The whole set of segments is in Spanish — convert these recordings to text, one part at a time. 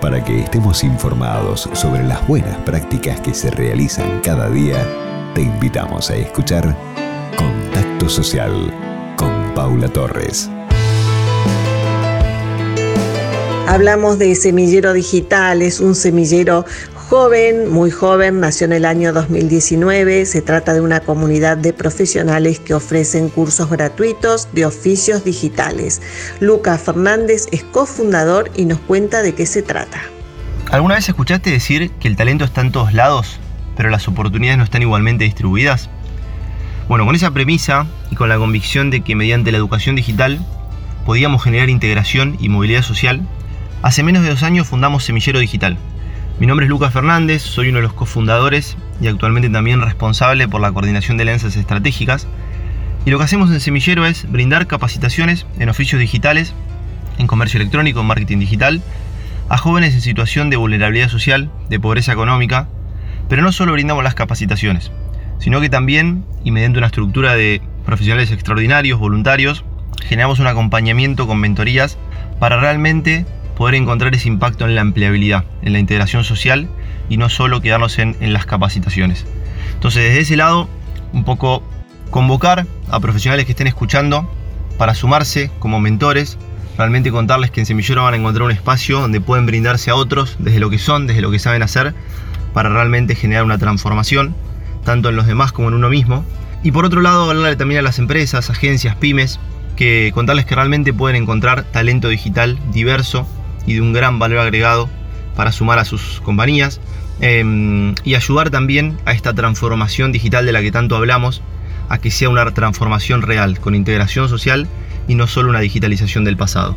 Para que estemos informados sobre las buenas prácticas que se realizan cada día, te invitamos a escuchar Contacto Social con Paula Torres. Hablamos de Semillero Digital, es un semillero joven, muy joven, nació en el año 2019. Se trata de una comunidad de profesionales que ofrecen cursos gratuitos de oficios digitales. Lucas Fernández es cofundador y nos cuenta de qué se trata. ¿Alguna vez escuchaste decir que el talento está en todos lados, pero las oportunidades no están igualmente distribuidas? Bueno, con esa premisa y con la convicción de que mediante la educación digital podíamos generar integración y movilidad social, hace menos de dos años fundamos Semillero Digital, mi nombre es Lucas Fernández, soy uno de los cofundadores y actualmente también responsable por la coordinación de alianzas estratégicas. Y lo que hacemos en Semillero es brindar capacitaciones en oficios digitales, en comercio electrónico, en marketing digital, a jóvenes en situación de vulnerabilidad social, de pobreza económica. Pero no solo brindamos las capacitaciones, sino que también, y mediante una estructura de profesionales extraordinarios, voluntarios, generamos un acompañamiento con mentorías para realmente poder encontrar ese impacto en la empleabilidad, en la integración social y no solo quedarnos en, las capacitaciones. Entonces, desde ese lado, un poco convocar a profesionales que estén escuchando para sumarse como mentores, realmente contarles que en Semillero van a encontrar un espacio donde pueden brindarse a otros desde lo que son, desde lo que saben hacer, para realmente generar una transformación, tanto en los demás como en uno mismo. Y por otro lado, hablarle también a las empresas, agencias, pymes, que contarles que realmente pueden encontrar talento digital diverso y de un gran valor agregado para sumar a sus compañías em, y ayudar también a esta transformación digital de la que tanto hablamos, a que sea una transformación real, con integración social y no solo una digitalización del pasado.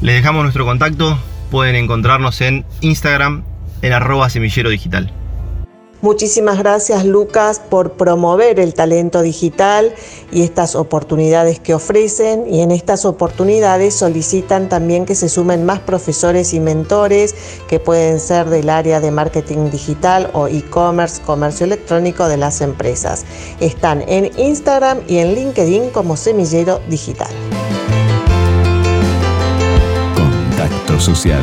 Les dejamos nuestro contacto, pueden encontrarnos en Instagram en arroba semillero digital. Muchísimas gracias Lucas por promover el talento digital y estas oportunidades que ofrecen y en estas oportunidades solicitan también que se sumen más profesores y mentores que pueden ser del área de marketing digital o e-commerce, comercio electrónico de las empresas. Están en Instagram y en LinkedIn como Semillero Digital. Contacto Social